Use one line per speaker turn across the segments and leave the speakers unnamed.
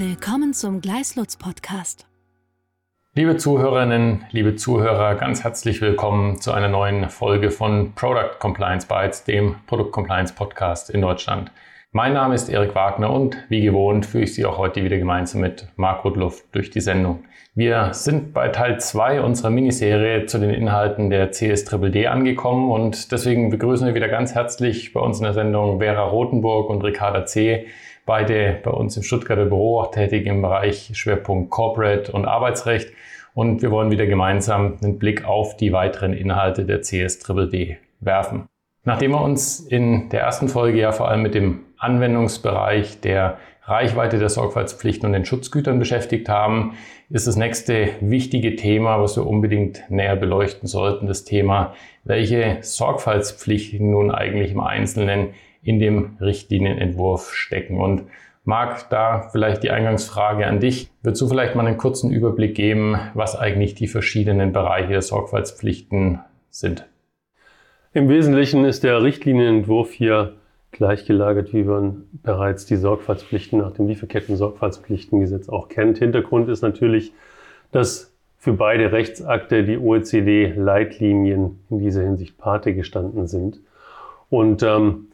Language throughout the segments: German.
Willkommen zum Gleislutz Podcast.
Liebe Zuhörerinnen, liebe Zuhörer, ganz herzlich willkommen zu einer neuen Folge von Product Compliance Bytes, dem Produkt Compliance Podcast in Deutschland. Mein Name ist Erik Wagner und wie gewohnt führe ich Sie auch heute wieder gemeinsam mit Marc Rudluft durch die Sendung. Wir sind bei Teil 2 unserer Miniserie zu den Inhalten der CSDD angekommen und deswegen begrüßen wir wieder ganz herzlich bei uns in der Sendung Vera Rothenburg und Ricarda C., beide bei uns im Stuttgarter Büro auch tätig im Bereich Schwerpunkt Corporate und Arbeitsrecht und wir wollen wieder gemeinsam einen Blick auf die weiteren Inhalte der CSDD werfen. Nachdem wir uns in der ersten Folge ja vor allem mit dem Anwendungsbereich der Reichweite der Sorgfaltspflichten und den Schutzgütern beschäftigt haben, ist das nächste wichtige Thema, was wir unbedingt näher beleuchten sollten, das Thema, welche Sorgfaltspflichten nun eigentlich im Einzelnen in dem Richtlinienentwurf stecken. Und Marc, da vielleicht die Eingangsfrage an dich. Würdest du vielleicht mal einen kurzen Überblick geben, was eigentlich die verschiedenen Bereiche der Sorgfaltspflichten sind?
Im Wesentlichen ist der Richtlinienentwurf hier gleichgelagert, wie man bereits die Sorgfaltspflichten nach dem Lieferketten-Sorgfaltspflichtengesetz auch kennt. Hintergrund ist natürlich, dass für beide Rechtsakte die OECD-Leitlinien in dieser Hinsicht Pate gestanden sind. Und ähm,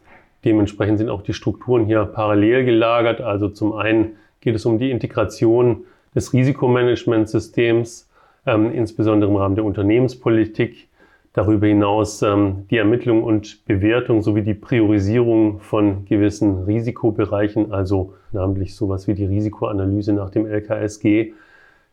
dementsprechend sind auch die Strukturen hier parallel gelagert. Also zum einen geht es um die Integration des Risikomanagementsystems, ähm, insbesondere im Rahmen der Unternehmenspolitik Darüber hinaus ähm, die Ermittlung und Bewertung sowie die Priorisierung von gewissen Risikobereichen, also namentlich sowas wie die Risikoanalyse nach dem LKSG,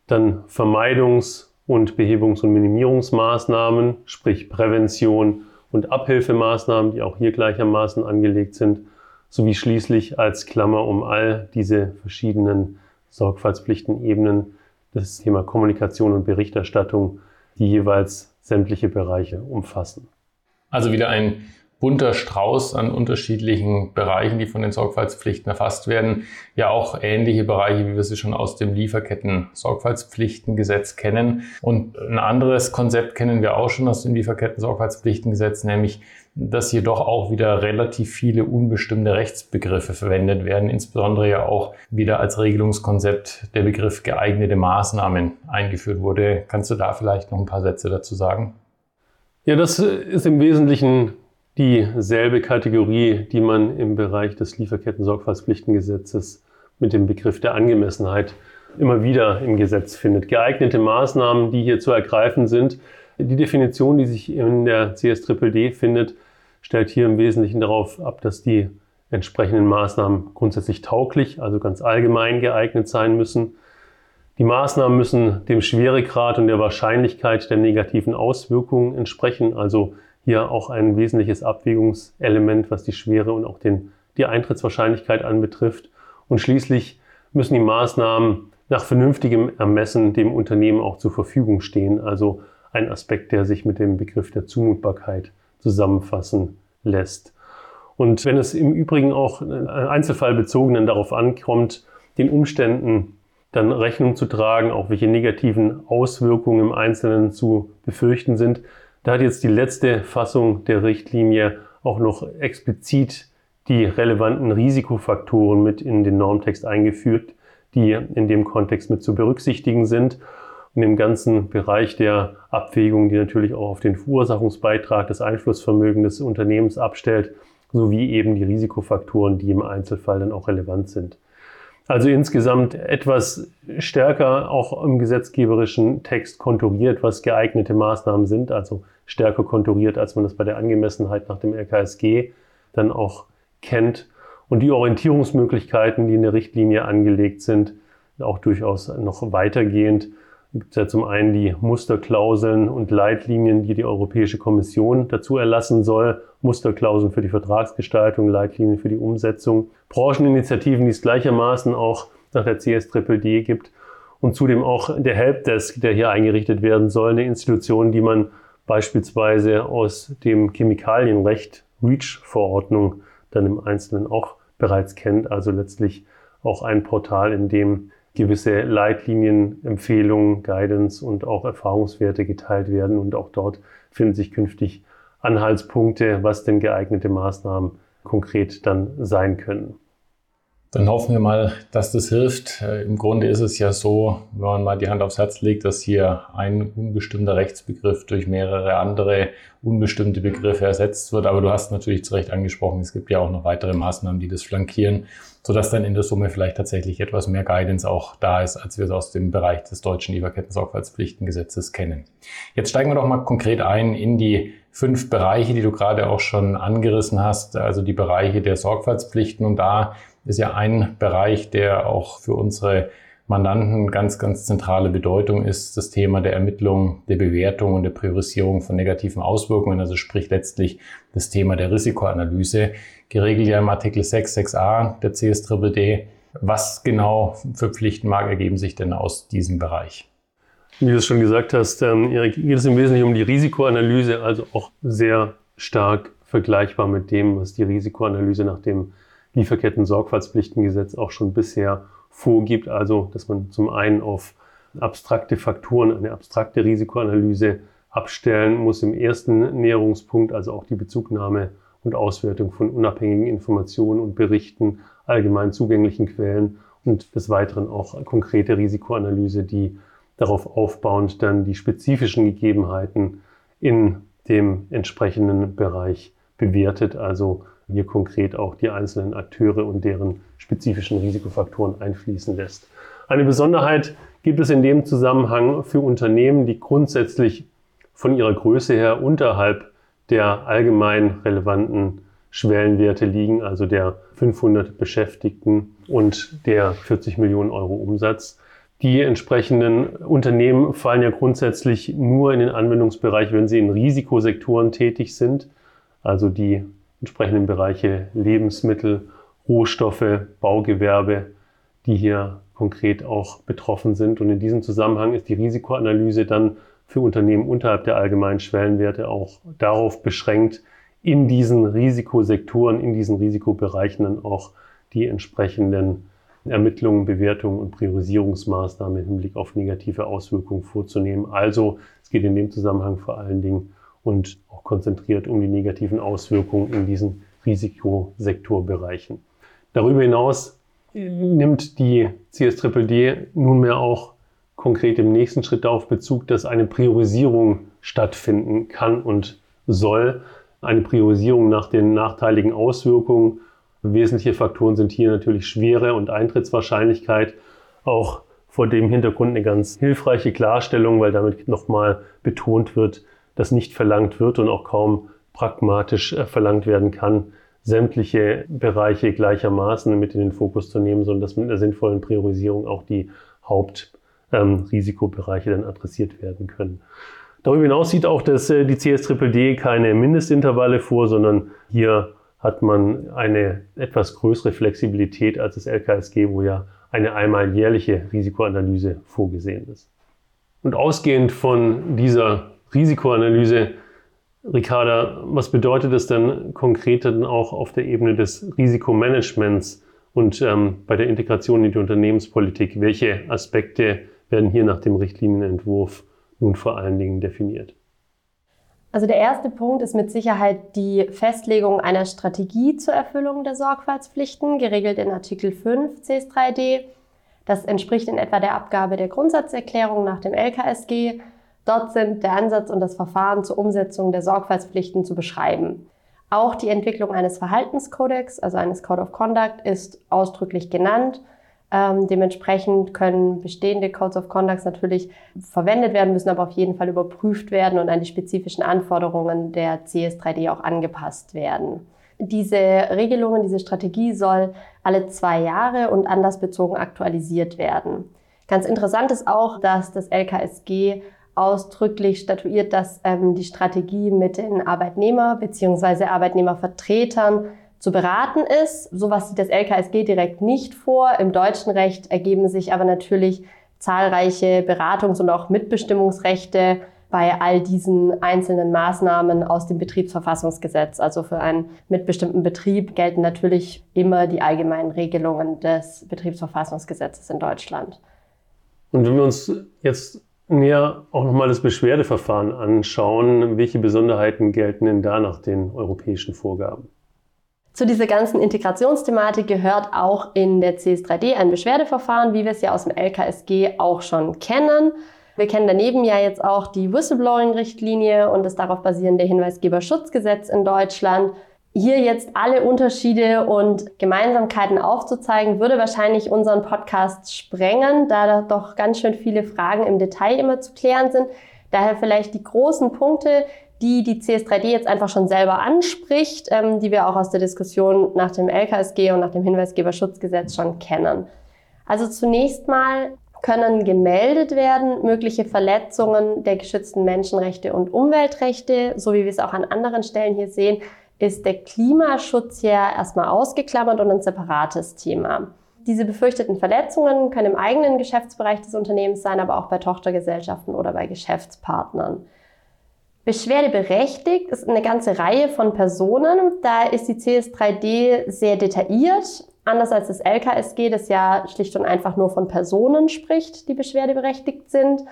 dann Vermeidungs- und Behebungs- und Minimierungsmaßnahmen, sprich Prävention und Abhilfemaßnahmen, die auch hier gleichermaßen angelegt sind, sowie schließlich als Klammer um all diese verschiedenen Sorgfaltspflichtenebenen das Thema Kommunikation und Berichterstattung, die jeweils sämtliche Bereiche umfassen.
Also wieder ein bunter Strauß an unterschiedlichen Bereichen, die von den Sorgfaltspflichten erfasst werden. Ja, auch ähnliche Bereiche, wie wir sie schon aus dem Lieferketten-Sorgfaltspflichtengesetz kennen. Und ein anderes Konzept kennen wir auch schon aus dem Lieferketten-Sorgfaltspflichtengesetz, nämlich, dass hier doch auch wieder relativ viele unbestimmte Rechtsbegriffe verwendet werden, insbesondere ja auch wieder als Regelungskonzept der Begriff geeignete Maßnahmen eingeführt wurde. Kannst du da vielleicht noch ein paar Sätze dazu sagen?
Ja, das ist im Wesentlichen dieselbe Kategorie, die man im Bereich des Lieferketten-Sorgfaltspflichtengesetzes mit dem Begriff der Angemessenheit immer wieder im Gesetz findet. Geeignete Maßnahmen, die hier zu ergreifen sind. Die Definition, die sich in der CSDD findet, stellt hier im Wesentlichen darauf ab, dass die entsprechenden Maßnahmen grundsätzlich tauglich, also ganz allgemein geeignet sein müssen. Die Maßnahmen müssen dem Schweregrad und der Wahrscheinlichkeit der negativen Auswirkungen entsprechen, also hier auch ein wesentliches Abwägungselement, was die Schwere und auch den, die Eintrittswahrscheinlichkeit anbetrifft. Und schließlich müssen die Maßnahmen nach vernünftigem Ermessen dem Unternehmen auch zur Verfügung stehen. Also ein Aspekt, der sich mit dem Begriff der Zumutbarkeit zusammenfassen lässt. Und wenn es im Übrigen auch einzelfallbezogenen darauf ankommt, den Umständen dann Rechnung zu tragen, auch welche negativen Auswirkungen im Einzelnen zu befürchten sind, da hat jetzt die letzte Fassung der Richtlinie auch noch explizit die relevanten Risikofaktoren mit in den Normtext eingeführt, die in dem Kontext mit zu berücksichtigen sind. Und im ganzen Bereich der Abwägung, die natürlich auch auf den Verursachungsbeitrag, das Einflussvermögen des Unternehmens abstellt, sowie eben die Risikofaktoren, die im Einzelfall dann auch relevant sind. Also insgesamt etwas stärker auch im gesetzgeberischen Text konturiert, was geeignete Maßnahmen sind, also stärker konturiert, als man das bei der Angemessenheit nach dem LKSG dann auch kennt. Und die Orientierungsmöglichkeiten, die in der Richtlinie angelegt sind, auch durchaus noch weitergehend gibt es ja zum einen die Musterklauseln und Leitlinien, die die Europäische Kommission dazu erlassen soll. Musterklauseln für die Vertragsgestaltung, Leitlinien für die Umsetzung. Brancheninitiativen, die es gleichermaßen auch nach der CSDD gibt. Und zudem auch der Helpdesk, der hier eingerichtet werden soll. Eine Institution, die man beispielsweise aus dem Chemikalienrecht, REACH-Verordnung, dann im Einzelnen auch bereits kennt. Also letztlich auch ein Portal, in dem gewisse Leitlinien, Empfehlungen, Guidance und auch Erfahrungswerte geteilt werden. Und auch dort finden sich künftig Anhaltspunkte, was denn geeignete Maßnahmen konkret dann sein können.
Dann hoffen wir mal, dass das hilft. Äh, Im Grunde ist es ja so, wenn man mal die Hand aufs Herz legt, dass hier ein unbestimmter Rechtsbegriff durch mehrere andere unbestimmte Begriffe ersetzt wird. Aber du hast natürlich zu Recht angesprochen, es gibt ja auch noch weitere Maßnahmen, die das flankieren, sodass dann in der Summe vielleicht tatsächlich etwas mehr Guidance auch da ist, als wir es aus dem Bereich des deutschen Lieferketten-Sorgfaltspflichtengesetzes kennen. Jetzt steigen wir doch mal konkret ein in die fünf Bereiche, die du gerade auch schon angerissen hast, also die Bereiche der Sorgfaltspflichten. Und da ist ja ein Bereich, der auch für unsere Mandanten ganz, ganz zentrale Bedeutung ist das Thema der Ermittlung, der Bewertung und der Priorisierung von negativen Auswirkungen, also sprich letztlich das Thema der Risikoanalyse, geregelt ja im Artikel 6, 6a der CSDD. Was genau für Pflichten mag ergeben sich denn aus diesem Bereich?
Wie du es schon gesagt hast, ähm, Erik, geht es im Wesentlichen um die Risikoanalyse, also auch sehr stark vergleichbar mit dem, was die Risikoanalyse nach dem Lieferketten-Sorgfaltspflichtengesetz auch schon bisher vorgibt. Also, dass man zum einen auf abstrakte Faktoren, eine abstrakte Risikoanalyse abstellen muss im ersten Näherungspunkt, also auch die Bezugnahme und Auswertung von unabhängigen Informationen und Berichten, allgemein zugänglichen Quellen und des Weiteren auch konkrete Risikoanalyse, die darauf aufbauend dann die spezifischen Gegebenheiten in dem entsprechenden Bereich bewertet, also hier konkret auch die einzelnen Akteure und deren spezifischen Risikofaktoren einfließen lässt. Eine Besonderheit gibt es in dem Zusammenhang für Unternehmen, die grundsätzlich von ihrer Größe her unterhalb der allgemein relevanten Schwellenwerte liegen, also der 500 Beschäftigten und der 40 Millionen Euro Umsatz. Die entsprechenden Unternehmen fallen ja grundsätzlich nur in den Anwendungsbereich, wenn sie in Risikosektoren tätig sind, also die entsprechenden Bereiche Lebensmittel, Rohstoffe, Baugewerbe, die hier konkret auch betroffen sind. Und in diesem Zusammenhang ist die Risikoanalyse dann für Unternehmen unterhalb der allgemeinen Schwellenwerte auch darauf beschränkt, in diesen Risikosektoren, in diesen Risikobereichen dann auch die entsprechenden Ermittlungen, Bewertungen und Priorisierungsmaßnahmen im Hinblick auf negative Auswirkungen vorzunehmen. Also es geht in dem Zusammenhang vor allen Dingen und auch konzentriert um die negativen Auswirkungen in diesen Risikosektorbereichen. Darüber hinaus nimmt die CSDD nunmehr auch konkret im nächsten Schritt darauf Bezug, dass eine Priorisierung stattfinden kann und soll. Eine Priorisierung nach den nachteiligen Auswirkungen. Wesentliche Faktoren sind hier natürlich Schwere und Eintrittswahrscheinlichkeit. Auch vor dem Hintergrund eine ganz hilfreiche Klarstellung, weil damit nochmal betont wird, das nicht verlangt wird und auch kaum pragmatisch äh, verlangt werden kann, sämtliche Bereiche gleichermaßen mit in den Fokus zu nehmen, sondern dass mit einer sinnvollen Priorisierung auch die Hauptrisikobereiche ähm, dann adressiert werden können. Darüber hinaus sieht auch das, äh, die CSDD keine Mindestintervalle vor, sondern hier hat man eine etwas größere Flexibilität als das LKSG, wo ja eine einmal jährliche Risikoanalyse vorgesehen ist. Und ausgehend von dieser Risikoanalyse. Ricarda, was bedeutet das denn konkret dann auch auf der Ebene des Risikomanagements und ähm, bei der Integration in die Unternehmenspolitik? Welche Aspekte werden hier nach dem Richtlinienentwurf nun vor allen Dingen definiert?
Also der erste Punkt ist mit Sicherheit die Festlegung einer Strategie zur Erfüllung der Sorgfaltspflichten, geregelt in Artikel 5 CS3D. Das entspricht in etwa der Abgabe der Grundsatzerklärung nach dem LKSG Dort sind der Ansatz und das Verfahren zur Umsetzung der Sorgfaltspflichten zu beschreiben. Auch die Entwicklung eines Verhaltenskodex, also eines Code of Conduct, ist ausdrücklich genannt. Ähm, dementsprechend können bestehende Codes of Conduct natürlich verwendet werden, müssen aber auf jeden Fall überprüft werden und an die spezifischen Anforderungen der CS3D auch angepasst werden. Diese Regelungen, diese Strategie soll alle zwei Jahre und anlassbezogen aktualisiert werden. Ganz interessant ist auch, dass das LKSG ausdrücklich statuiert, dass ähm, die Strategie mit den Arbeitnehmer bzw. Arbeitnehmervertretern zu beraten ist. Sowas sieht das LKSG direkt nicht vor. Im deutschen Recht ergeben sich aber natürlich zahlreiche Beratungs- und auch Mitbestimmungsrechte bei all diesen einzelnen Maßnahmen aus dem Betriebsverfassungsgesetz. Also für einen mitbestimmten Betrieb gelten natürlich immer die allgemeinen Regelungen des Betriebsverfassungsgesetzes in Deutschland.
Und wenn wir uns jetzt näher auch nochmal das Beschwerdeverfahren anschauen. Welche Besonderheiten gelten denn da nach den europäischen Vorgaben?
Zu dieser ganzen Integrationsthematik gehört auch in der CS3D ein Beschwerdeverfahren, wie wir es ja aus dem LKSG auch schon kennen. Wir kennen daneben ja jetzt auch die Whistleblowing-Richtlinie und das darauf basierende Hinweisgeberschutzgesetz in Deutschland. Hier jetzt alle Unterschiede und Gemeinsamkeiten aufzuzeigen, würde wahrscheinlich unseren Podcast sprengen, da da doch ganz schön viele Fragen im Detail immer zu klären sind. Daher vielleicht die großen Punkte, die die CS3D jetzt einfach schon selber anspricht, ähm, die wir auch aus der Diskussion nach dem LKSG und nach dem Hinweisgeberschutzgesetz schon kennen. Also zunächst mal können gemeldet werden mögliche Verletzungen der geschützten Menschenrechte und Umweltrechte, so wie wir es auch an anderen Stellen hier sehen, ist der Klimaschutz ja erstmal ausgeklammert und ein separates Thema. Diese befürchteten Verletzungen können im eigenen Geschäftsbereich des Unternehmens sein, aber auch bei Tochtergesellschaften oder bei Geschäftspartnern. Beschwerdeberechtigt ist eine ganze Reihe von Personen. Da ist die CS3D sehr detailliert, anders als das LKSG, das ja schlicht und einfach nur von Personen spricht, die beschwerdeberechtigt sind.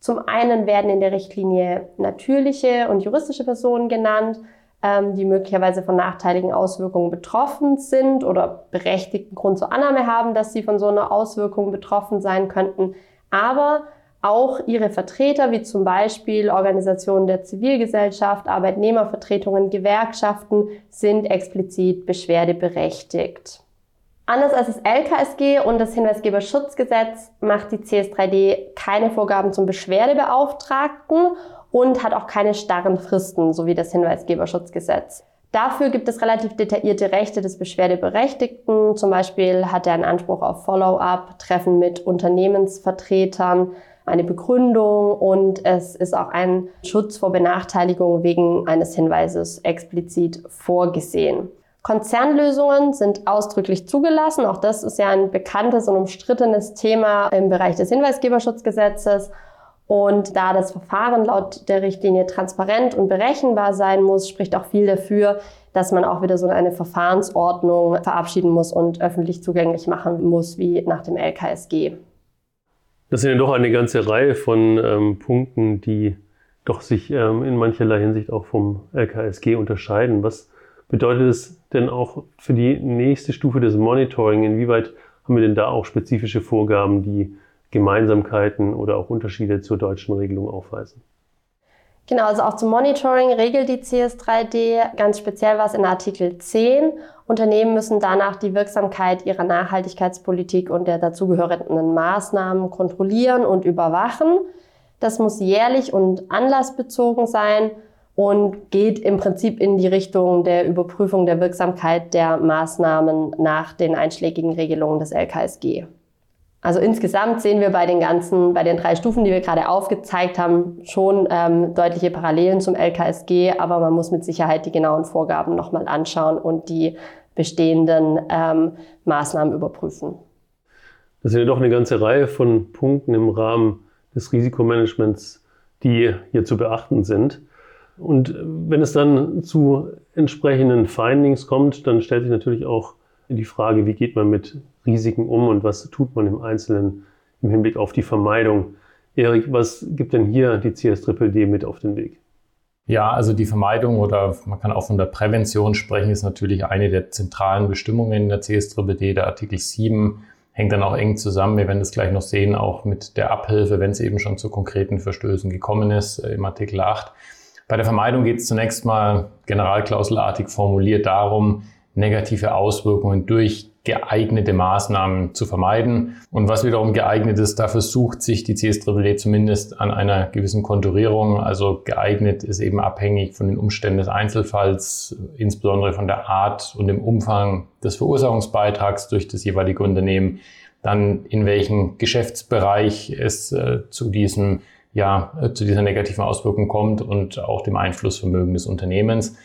Zum einen werden in der Richtlinie natürliche und juristische Personen genannt, die möglicherweise von nachteiligen Auswirkungen betroffen sind oder berechtigten Grund zur Annahme haben, dass sie von so einer Auswirkung betroffen sein könnten. Aber auch ihre Vertreter, wie zum Beispiel Organisationen der Zivilgesellschaft, Arbeitnehmervertretungen, Gewerkschaften, sind explizit beschwerdeberechtigt. Anders als das LKSG und das Hinweisgeberschutzgesetz macht die CS3D keine Vorgaben zum Beschwerdebeauftragten und hat auch keine starren Fristen, so wie das Hinweisgeberschutzgesetz. Dafür gibt es relativ detaillierte Rechte des Beschwerdeberechtigten. Zum Beispiel hat er einen Anspruch auf Follow-up, Treffen mit Unternehmensvertretern, eine Begründung und es ist auch ein Schutz vor Benachteiligung wegen eines Hinweises explizit vorgesehen. Konzernlösungen sind ausdrücklich zugelassen. Auch das ist ja ein bekanntes und umstrittenes Thema im Bereich des Hinweisgeberschutzgesetzes. Und da das Verfahren laut der Richtlinie transparent und berechenbar sein muss, spricht auch viel dafür, dass man auch wieder so eine Verfahrensordnung verabschieden muss und öffentlich zugänglich machen muss, wie nach dem LKSG.
Das sind ja doch eine ganze Reihe von ähm, Punkten, die doch sich ähm, in mancherlei Hinsicht auch vom LKSG unterscheiden. Was bedeutet es denn auch für die nächste Stufe des Monitoring? Inwieweit haben wir denn da auch spezifische Vorgaben, die Gemeinsamkeiten oder auch Unterschiede zur deutschen Regelung aufweisen?
Genau, also auch zum Monitoring regelt die CS3D ganz speziell was in Artikel 10. Unternehmen müssen danach die Wirksamkeit ihrer Nachhaltigkeitspolitik und der dazugehörenden Maßnahmen kontrollieren und überwachen. Das muss jährlich und anlassbezogen sein und geht im Prinzip in die Richtung der Überprüfung der Wirksamkeit der Maßnahmen nach den einschlägigen Regelungen des LKSG. Also insgesamt sehen wir bei den ganzen, bei den drei Stufen, die wir gerade aufgezeigt haben, schon ähm, deutliche Parallelen zum LKSG, aber man muss mit Sicherheit die genauen Vorgaben nochmal anschauen und die bestehenden ähm, Maßnahmen überprüfen.
Das sind ja doch eine ganze Reihe von Punkten im Rahmen des Risikomanagements, die hier zu beachten sind. Und wenn es dann zu entsprechenden Findings kommt, dann stellt sich natürlich auch die Frage, wie geht man mit Risiken um und was tut man im Einzelnen im Hinblick auf die Vermeidung. Erik, was gibt denn hier die CSDDD mit auf den Weg?
Ja, also die Vermeidung oder man kann auch von der Prävention sprechen, ist natürlich eine der zentralen Bestimmungen in der CSDDD. Der Artikel 7 hängt dann auch eng zusammen. Wir werden das gleich noch sehen, auch mit der Abhilfe, wenn es eben schon zu konkreten Verstößen gekommen ist, äh, im Artikel 8. Bei der Vermeidung geht es zunächst mal generalklauselartig formuliert darum, negative Auswirkungen durch geeignete Maßnahmen zu vermeiden. Und was wiederum geeignet ist, dafür sucht sich die CSDDD zumindest an einer gewissen Konturierung. Also geeignet ist eben abhängig von den Umständen des Einzelfalls, insbesondere von der Art und dem Umfang des Verursachungsbeitrags durch das jeweilige Unternehmen, dann in welchem Geschäftsbereich es äh, zu diesem ja, äh, zu dieser negativen Auswirkung kommt und auch dem Einflussvermögen des Unternehmens.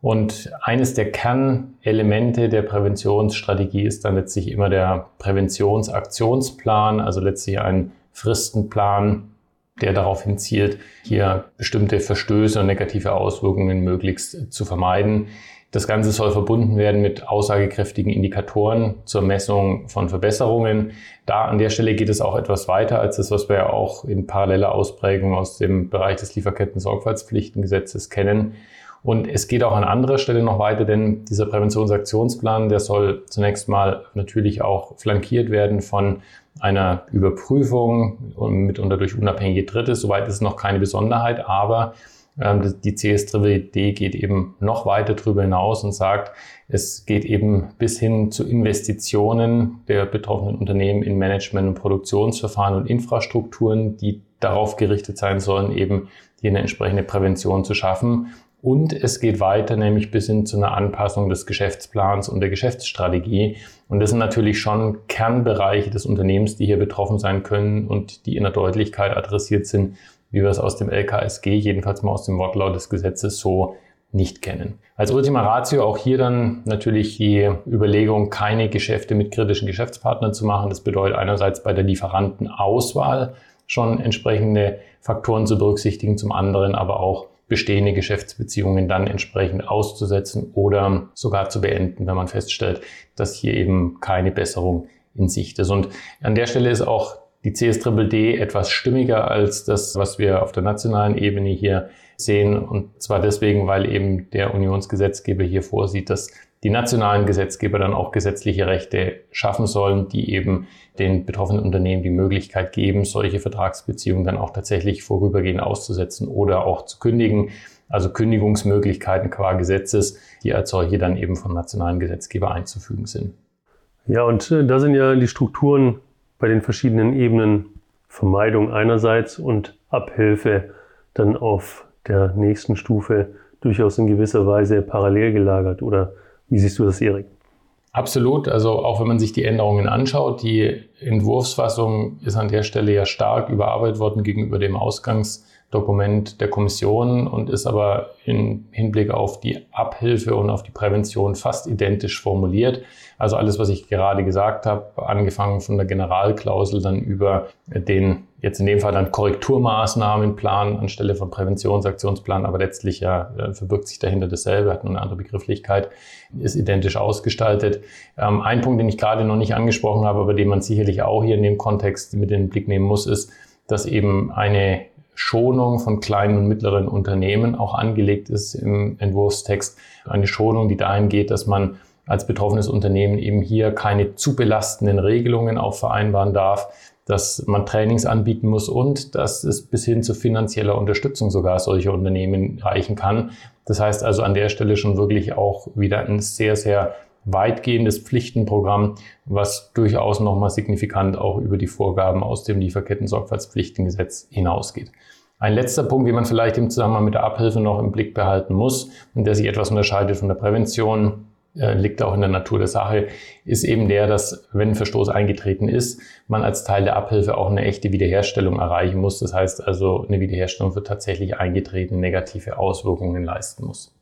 Und eines der Kernelemente der Präventionsstrategie ist dann letztlich immer der Präventionsaktionsplan, also letztlich ein Fristenplan, der darauf hinzielt, hier bestimmte Verstöße und negative Auswirkungen möglichst zu vermeiden. Das Ganze soll verbunden werden mit aussagekräftigen Indikatoren zur Messung von Verbesserungen. Da an der Stelle geht es auch etwas weiter als das, was wir ja auch in paralleler Ausprägung aus dem Bereich des Lieferketten-Sorgfaltspflichtengesetzes kennen. Und es geht auch an anderer Stelle noch weiter, denn dieser Präventionsaktionsplan, der soll zunächst mal natürlich auch flankiert werden von einer Überprüfung und mitunter durch unabhängige Dritte. Soweit ist noch keine Besonderheit, aber ähm, die CSDD geht eben noch weiter darüber hinaus und sagt, es geht eben bis hin zu Investitionen der betroffenen Unternehmen in Management- und Produktionsverfahren und Infrastrukturen, die darauf gerichtet sein sollen, eben hier eine entsprechende Prävention zu schaffen. Und es geht weiter, nämlich bis hin zu einer Anpassung des Geschäftsplans und der Geschäftsstrategie. Und das sind natürlich schon Kernbereiche des Unternehmens, die hier betroffen sein können und die in der Deutlichkeit adressiert sind, wie wir es aus dem LKSG, jedenfalls mal aus dem Wortlaut des Gesetzes so nicht kennen. Als Ultima Ratio auch hier dann natürlich die Überlegung, keine Geschäfte mit kritischen Geschäftspartnern zu machen. Das bedeutet einerseits bei der Lieferantenauswahl schon entsprechende Faktoren zu berücksichtigen, zum anderen aber auch bestehende Geschäftsbeziehungen dann entsprechend auszusetzen oder sogar zu beenden, wenn man feststellt, dass hier eben keine Besserung in Sicht ist. Und an der Stelle ist auch die CSDD etwas stimmiger als das, was wir auf der nationalen Ebene hier sehen. Und zwar deswegen, weil eben der Unionsgesetzgeber hier vorsieht, dass die nationalen Gesetzgeber dann auch gesetzliche Rechte schaffen sollen, die eben den betroffenen Unternehmen die Möglichkeit geben, solche Vertragsbeziehungen dann auch tatsächlich vorübergehend auszusetzen oder auch zu kündigen. Also Kündigungsmöglichkeiten qua Gesetzes, die als solche dann eben vom nationalen Gesetzgeber einzufügen sind.
Ja, und äh, da sind ja die Strukturen bei den verschiedenen Ebenen Vermeidung einerseits und Abhilfe dann auf der nächsten Stufe durchaus in gewisser Weise parallel gelagert. Oder wie siehst du das, Erik?
Absolut. Also auch wenn man sich die Änderungen anschaut, die Entwurfsfassung ist an der Stelle ja stark überarbeitet worden gegenüber dem Ausgangsdokument der Kommission und ist aber im Hinblick auf die Abhilfe und auf die Prävention fast identisch formuliert. Also alles, was ich gerade gesagt habe, angefangen von der Generalklausel dann über den jetzt in dem Fall dann Korrekturmaßnahmenplan anstelle von Präventionsaktionsplan, aber letztlich ja äh, verbirgt sich dahinter dasselbe, hat nur eine andere Begrifflichkeit, ist identisch ausgestaltet. Ähm, ein Punkt, den ich gerade noch nicht angesprochen habe, aber den man sicherlich auch hier in dem Kontext mit in den Blick nehmen muss, ist, dass eben eine Schonung von kleinen und mittleren Unternehmen auch angelegt ist im Entwurfstext. Eine Schonung, die dahin geht, dass man als betroffenes Unternehmen eben hier keine zu belastenden Regelungen auch vereinbaren darf, dass man Trainings anbieten muss und dass es bis hin zu finanzieller Unterstützung sogar solcher Unternehmen reichen kann. Das heißt also an der Stelle schon wirklich auch wieder ein sehr, sehr weitgehendes Pflichtenprogramm, was durchaus nochmal signifikant auch über die Vorgaben aus dem Lieferketten-Sorgfaltspflichtengesetz hinausgeht. Ein letzter Punkt, den man vielleicht im Zusammenhang mit der Abhilfe noch im Blick behalten muss und der sich etwas unterscheidet von der Prävention, äh, liegt auch in der Natur der Sache, ist eben der, dass wenn ein Verstoß eingetreten ist, man als Teil der Abhilfe auch eine echte Wiederherstellung erreichen muss. Das heißt also, eine Wiederherstellung für tatsächlich eingetretene negative Auswirkungen leisten muss.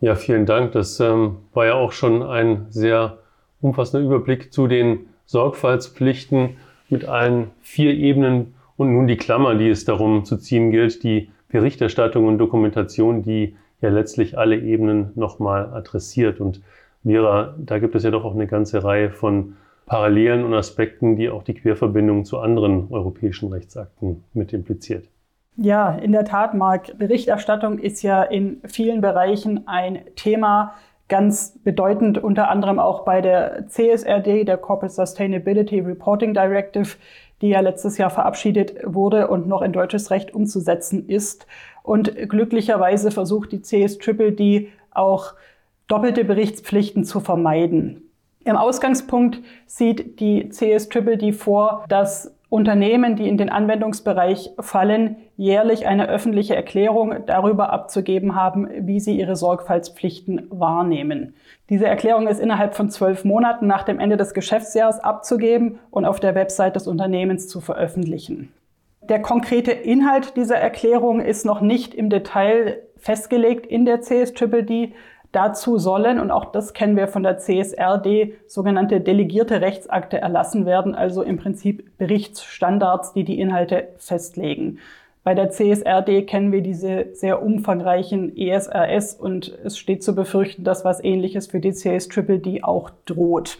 Ja, vielen Dank. Das ähm, war ja auch schon ein sehr umfassender Überblick zu den Sorgfaltspflichten mit allen vier Ebenen und nun die Klammer, die es darum zu ziehen gilt, die Berichterstattung und Dokumentation, die ja letztlich alle Ebenen nochmal adressiert. Und Vera, da gibt es ja doch auch eine ganze Reihe von Parallelen und Aspekten, die auch die Querverbindung zu anderen europäischen Rechtsakten mit impliziert.
Ja, in der Tat, Marc. Berichterstattung ist ja in vielen Bereichen ein Thema, ganz bedeutend unter anderem auch bei der CSRD, der Corporate Sustainability Reporting Directive, die ja letztes Jahr verabschiedet wurde und noch in deutsches Recht umzusetzen ist. Und glücklicherweise versucht die CSDD auch doppelte Berichtspflichten zu vermeiden. Im Ausgangspunkt sieht die CSDD vor, dass Unternehmen, die in den Anwendungsbereich fallen, jährlich eine öffentliche Erklärung darüber abzugeben haben, wie sie ihre Sorgfaltspflichten wahrnehmen. Diese Erklärung ist innerhalb von zwölf Monaten nach dem Ende des Geschäftsjahres abzugeben und auf der Website des Unternehmens zu veröffentlichen. Der konkrete Inhalt dieser Erklärung ist noch nicht im Detail festgelegt in der CSDD. Dazu sollen, und auch das kennen wir von der CSRD, sogenannte delegierte Rechtsakte erlassen werden, also im Prinzip Berichtsstandards, die die Inhalte festlegen. Bei der CSRD kennen wir diese sehr umfangreichen ESRS und es steht zu befürchten, dass was ähnliches für die CSDD auch droht.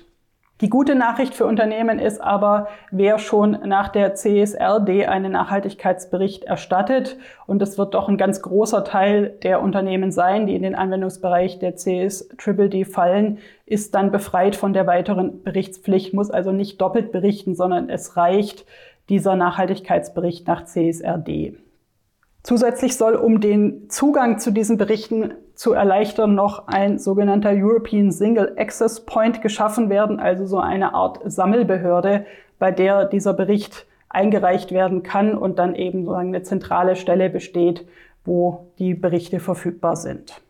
Die gute Nachricht für Unternehmen ist aber, wer schon nach der CSRD einen Nachhaltigkeitsbericht erstattet, und es wird doch ein ganz großer Teil der Unternehmen sein, die in den Anwendungsbereich der CSDD fallen, ist dann befreit von der weiteren Berichtspflicht, muss also nicht doppelt berichten, sondern es reicht dieser Nachhaltigkeitsbericht nach CSRD. Zusätzlich soll, um den Zugang zu diesen Berichten zu erleichtern, noch ein sogenannter European Single Access Point geschaffen werden, also so eine Art Sammelbehörde, bei der dieser Bericht eingereicht werden kann und dann eben so eine zentrale Stelle besteht, wo die Berichte verfügbar sind.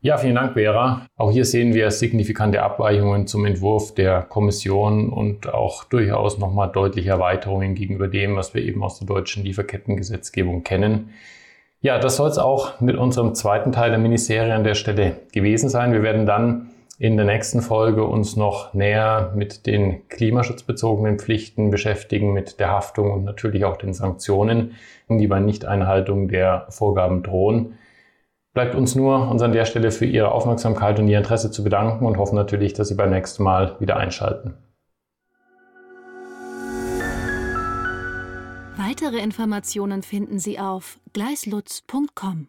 Ja, vielen Dank, Vera. Auch hier sehen wir signifikante Abweichungen zum Entwurf der Kommission und auch durchaus nochmal deutliche Erweiterungen gegenüber dem, was wir eben aus der deutschen Lieferkettengesetzgebung kennen. Ja, das soll es auch mit unserem zweiten Teil der Miniserie an der Stelle gewesen sein. Wir werden dann in der nächsten Folge uns noch näher mit den klimaschutzbezogenen Pflichten beschäftigen, mit der Haftung und natürlich auch den Sanktionen, die bei Nichteinhaltung der Vorgaben drohen. Bleibt uns nur, uns an der Stelle für Ihre Aufmerksamkeit und Ihr Interesse zu bedanken und hoffen natürlich, dass Sie beim nächsten Mal wieder einschalten.
Weitere Informationen finden Sie auf gleislutz.com.